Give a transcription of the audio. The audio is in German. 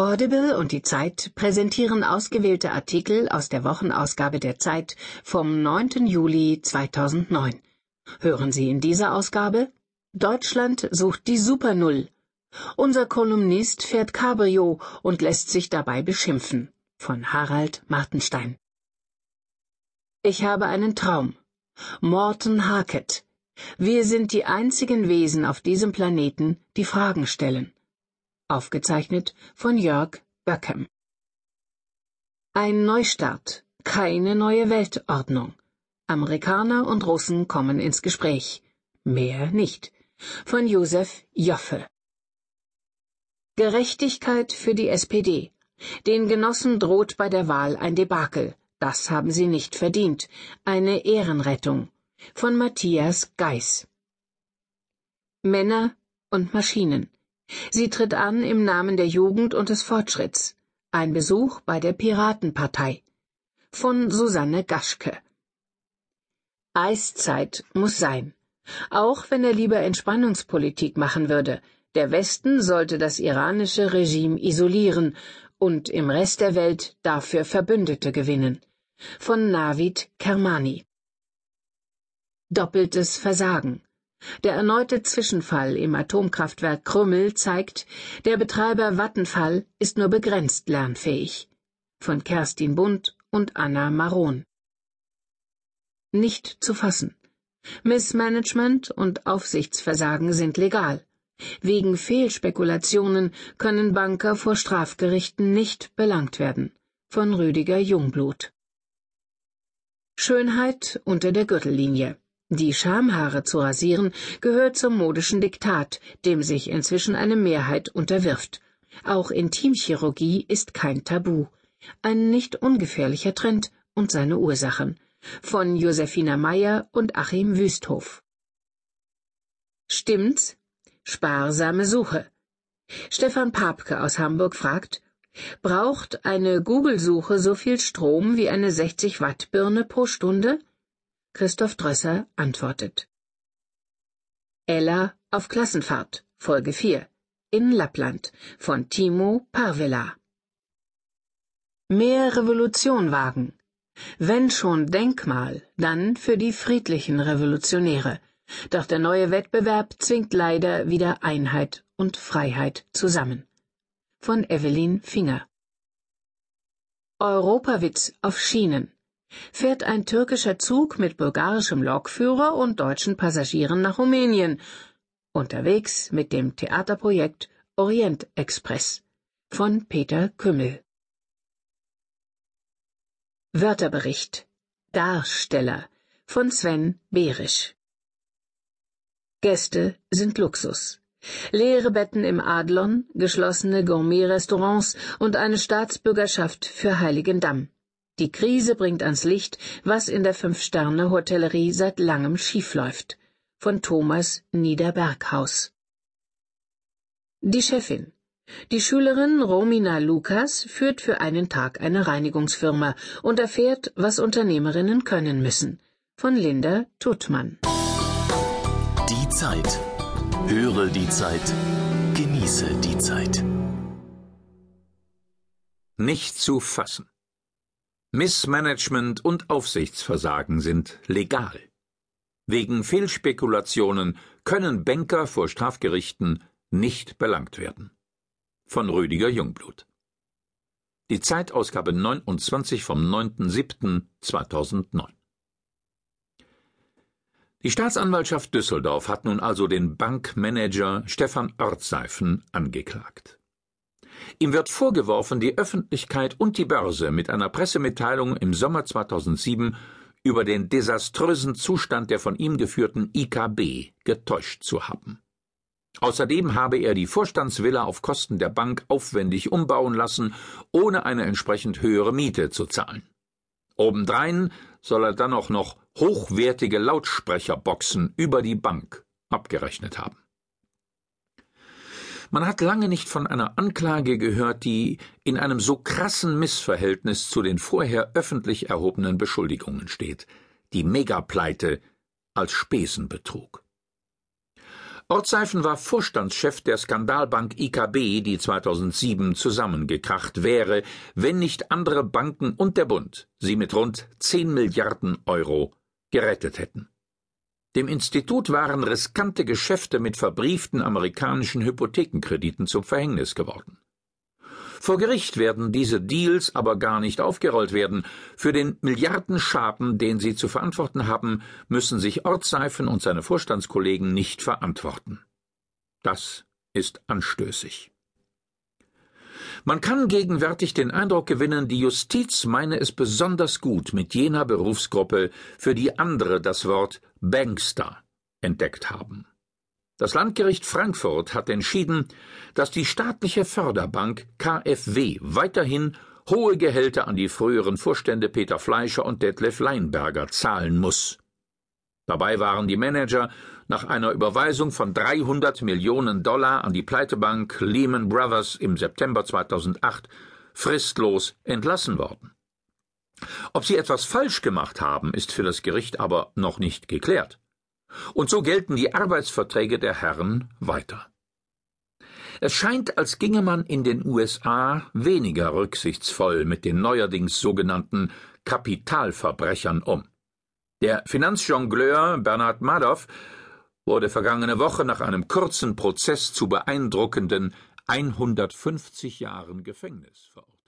Audible und die Zeit präsentieren ausgewählte Artikel aus der Wochenausgabe der Zeit vom 9. Juli 2009. Hören Sie in dieser Ausgabe Deutschland sucht die Supernull. Unser Kolumnist fährt Cabrio und lässt sich dabei beschimpfen. Von Harald Martenstein. Ich habe einen Traum. Morton Harket. Wir sind die einzigen Wesen auf diesem Planeten, die Fragen stellen. Aufgezeichnet von Jörg Böckem. Ein Neustart, keine neue Weltordnung. Amerikaner und Russen kommen ins Gespräch. Mehr nicht. Von Josef Joffe. Gerechtigkeit für die SPD. Den Genossen droht bei der Wahl ein Debakel. Das haben sie nicht verdient. Eine Ehrenrettung. Von Matthias Geis. Männer und Maschinen. Sie tritt an im Namen der Jugend und des Fortschritts. Ein Besuch bei der Piratenpartei. Von Susanne Gaschke. Eiszeit muss sein. Auch wenn er lieber Entspannungspolitik machen würde. Der Westen sollte das iranische Regime isolieren und im Rest der Welt dafür Verbündete gewinnen. Von Navid Kermani. Doppeltes Versagen. Der erneute Zwischenfall im Atomkraftwerk Krümmel zeigt, der Betreiber Vattenfall ist nur begrenzt lernfähig. Von Kerstin Bund und Anna Maron. Nicht zu fassen. Missmanagement und Aufsichtsversagen sind legal. Wegen Fehlspekulationen können Banker vor Strafgerichten nicht belangt werden. Von Rüdiger Jungblut. Schönheit unter der Gürtellinie. Die Schamhaare zu rasieren gehört zum modischen Diktat, dem sich inzwischen eine Mehrheit unterwirft. Auch Intimchirurgie ist kein Tabu. Ein nicht ungefährlicher Trend und seine Ursachen. Von Josefina Meyer und Achim Wüsthof. Stimmt's? Sparsame Suche. Stefan Papke aus Hamburg fragt, braucht eine Google-Suche so viel Strom wie eine 60 Watt Birne pro Stunde? Christoph Drösser antwortet. Ella auf Klassenfahrt, Folge 4, in Lappland, von Timo Parvela. Mehr Revolution wagen. Wenn schon Denkmal, dann für die friedlichen Revolutionäre. Doch der neue Wettbewerb zwingt leider wieder Einheit und Freiheit zusammen. Von Evelyn Finger. Europawitz auf Schienen fährt ein türkischer Zug mit bulgarischem Lokführer und deutschen Passagieren nach Rumänien, unterwegs mit dem Theaterprojekt Orient Express von Peter Kümmel. Wörterbericht Darsteller von Sven Behrisch Gäste sind Luxus. Leere Betten im Adlon, geschlossene Gourmet-Restaurants und eine Staatsbürgerschaft für Heiligendamm. Die Krise bringt ans Licht, was in der Fünf-Sterne-Hotellerie seit langem schiefläuft. Von Thomas Niederberghaus. Die Chefin. Die Schülerin Romina Lukas führt für einen Tag eine Reinigungsfirma und erfährt, was Unternehmerinnen können müssen. Von Linda Tuttmann. Die Zeit. Höre die Zeit. Genieße die Zeit. Nicht zu fassen. Missmanagement und Aufsichtsversagen sind legal. Wegen Fehlspekulationen können Banker vor Strafgerichten nicht belangt werden. Von Rüdiger Jungblut. Die Zeitausgabe 29 vom 9.7.2009. Die Staatsanwaltschaft Düsseldorf hat nun also den Bankmanager Stefan Ortseifen angeklagt. Ihm wird vorgeworfen, die Öffentlichkeit und die Börse mit einer Pressemitteilung im Sommer 2007 über den desaströsen Zustand der von ihm geführten IKB getäuscht zu haben. Außerdem habe er die Vorstandsvilla auf Kosten der Bank aufwendig umbauen lassen, ohne eine entsprechend höhere Miete zu zahlen. Obendrein soll er dann auch noch hochwertige Lautsprecherboxen über die Bank abgerechnet haben. Man hat lange nicht von einer Anklage gehört, die in einem so krassen Missverhältnis zu den vorher öffentlich erhobenen Beschuldigungen steht. Die Megapleite als Spesenbetrug. Ortseifen war Vorstandschef der Skandalbank IKB, die 2007 zusammengekracht wäre, wenn nicht andere Banken und der Bund sie mit rund 10 Milliarden Euro gerettet hätten. Dem Institut waren riskante Geschäfte mit verbrieften amerikanischen Hypothekenkrediten zum Verhängnis geworden. Vor Gericht werden diese Deals aber gar nicht aufgerollt werden. Für den Milliardenschaden, den sie zu verantworten haben, müssen sich Ortseifen und seine Vorstandskollegen nicht verantworten. Das ist anstößig. Man kann gegenwärtig den Eindruck gewinnen, die Justiz meine es besonders gut mit jener Berufsgruppe, für die andere das Wort Bankster entdeckt haben. Das Landgericht Frankfurt hat entschieden, dass die staatliche Förderbank KfW weiterhin hohe Gehälter an die früheren Vorstände Peter Fleischer und Detlef Leinberger zahlen muss. Dabei waren die Manager nach einer Überweisung von 300 Millionen Dollar an die Pleitebank Lehman Brothers im September 2008 fristlos entlassen worden. Ob sie etwas falsch gemacht haben, ist für das Gericht aber noch nicht geklärt. Und so gelten die Arbeitsverträge der Herren weiter. Es scheint, als ginge man in den USA weniger rücksichtsvoll mit den neuerdings sogenannten Kapitalverbrechern um. Der Finanzjongleur Bernhard Madoff wurde vergangene Woche nach einem kurzen Prozess zu beeindruckenden 150 Jahren Gefängnis verurteilt.